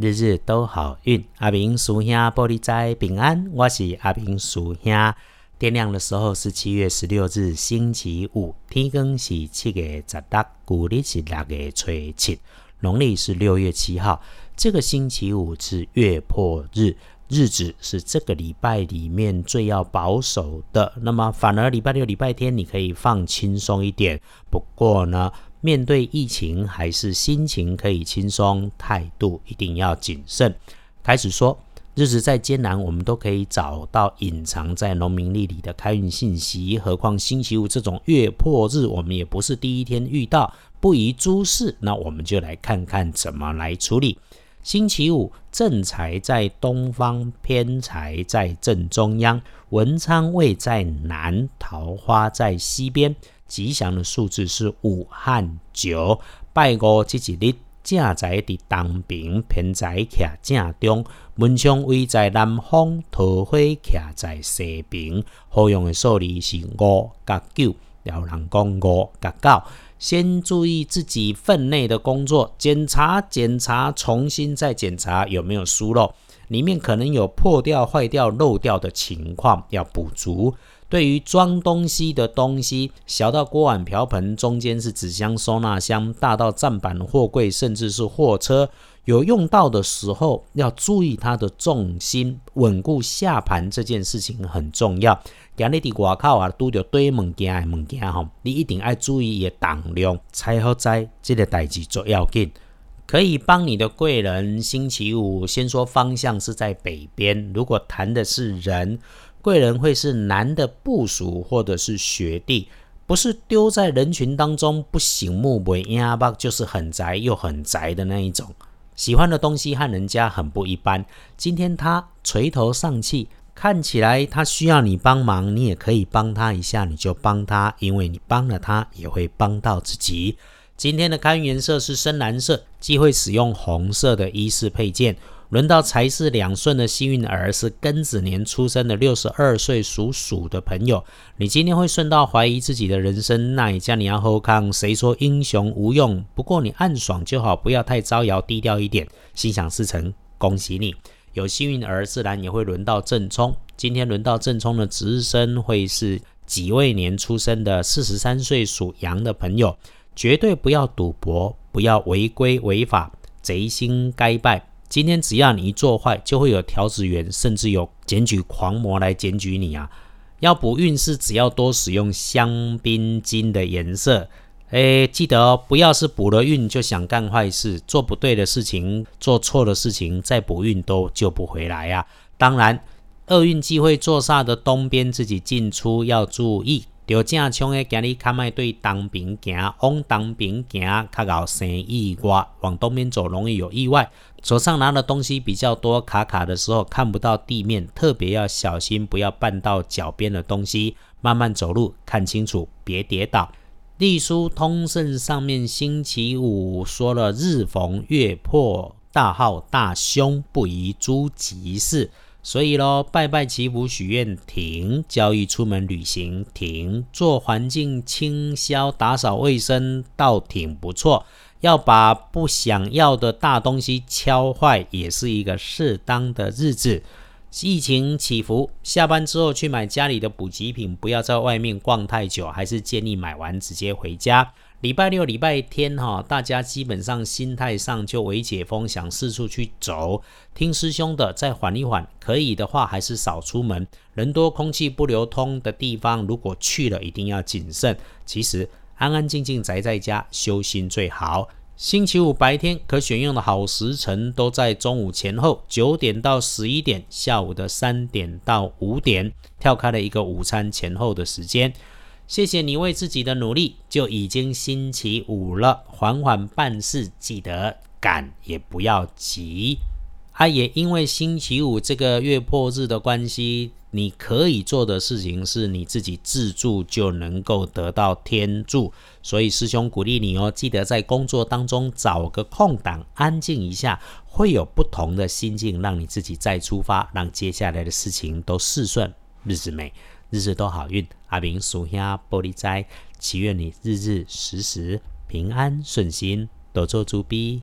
日日都好运。阿明叔兄玻璃仔平安，我是阿明叔兄。天亮的时候是七月十六日，星期五。天更是七月十六，古历是六月初七，农历是六月七号。这个星期五是月破日。日子是这个礼拜里面最要保守的，那么反而礼拜六、礼拜天你可以放轻松一点。不过呢，面对疫情还是心情可以轻松，态度一定要谨慎。开始说，日子再艰难，我们都可以找到隐藏在农民历里的开运信息。何况星期五这种月破日，我们也不是第一天遇到，不宜诸事。那我们就来看看怎么来处理。星期五，正财在东方，偏财在正中央，文昌位在南，桃花在西边。吉祥的数字是五和九。拜五这一日，正财伫东边，偏财徛正中，文昌位在南方，桃花徛在西边。好用的数字是五甲九，有人讲五甲九。先注意自己分内的工作，检查、检查，重新再检查有没有疏漏，里面可能有破掉、坏掉、漏掉的情况要补足。对于装东西的东西，小到锅碗瓢盆，中间是纸箱、收纳箱，大到站板、货柜，甚至是货车。有用到的时候，要注意它的重心，稳固下盘这件事情很重要。今日伫外口啊，拄着堆物件的物件吼，你一定要注意伊重量，才好在这个代志做要紧。可以帮你的贵人，星期五先说方向是在北边。如果谈的是人，贵人会是男的部属或者是学弟，不是丢在人群当中不醒目不压吧，就是很宅又很宅的那一种。喜欢的东西和人家很不一般。今天他垂头丧气，看起来他需要你帮忙，你也可以帮他一下，你就帮他，因为你帮了他，也会帮到自己。今天的开运颜色是深蓝色，忌讳使用红色的衣饰配件。轮到财势两顺的幸运儿是庚子年出生的六十二岁属鼠的朋友，你今天会顺到怀疑自己的人生，那也叫你要后康。谁说英雄无用？不过你暗爽就好，不要太招摇，低调一点，心想事成。恭喜你，有幸运儿自然也会轮到正冲。今天轮到正冲的值日生会是己未年出生的四十三岁属羊的朋友，绝对不要赌博，不要违规违法，贼心该败。今天只要你一做坏，就会有调子员，甚至有检举狂魔来检举你啊！要补运势，只要多使用香槟金的颜色。哎，记得哦，不要是补了运就想干坏事，做不对的事情，做错的事情，再补运都救不回来呀。当然，厄运机会坐煞的东边，自己进出要注意。就正冲的，今日较卖对东边行，往东边行较搞生意外，往东边走容易有意外。手上拿的东西比较多，卡卡的时候看不到地面，特别要小心，不要绊到脚边的东西。慢慢走路，看清楚，别跌倒。隶书通胜上面星期五说了，日逢月破，大号大凶，不宜诸吉事。所以咯，拜拜祈福许愿停，交易出门旅行停，做环境清消打扫卫生倒挺不错。要把不想要的大东西敲坏，也是一个适当的日子。疫情起伏，下班之后去买家里的补给品，不要在外面逛太久，还是建议买完直接回家。礼拜六、礼拜天，哈，大家基本上心态上就为解封，想四处去走。听师兄的，再缓一缓，可以的话还是少出门，人多、空气不流通的地方，如果去了，一定要谨慎。其实安安静静宅在家修心最好。星期五白天可选用的好时辰都在中午前后，九点到十一点，下午的三点到五点，跳开了一个午餐前后的时间。谢谢你为自己的努力，就已经星期五了，缓缓办事，记得赶也不要急。他也因为星期五这个月破日的关系，你可以做的事情是你自己自助就能够得到天助，所以师兄鼓励你哦，记得在工作当中找个空档安静一下，会有不同的心境，让你自己再出发，让接下来的事情都事顺，日子美。日日都好运，阿明属下玻璃斋，祈愿你日日时时平安顺心，多做猪逼。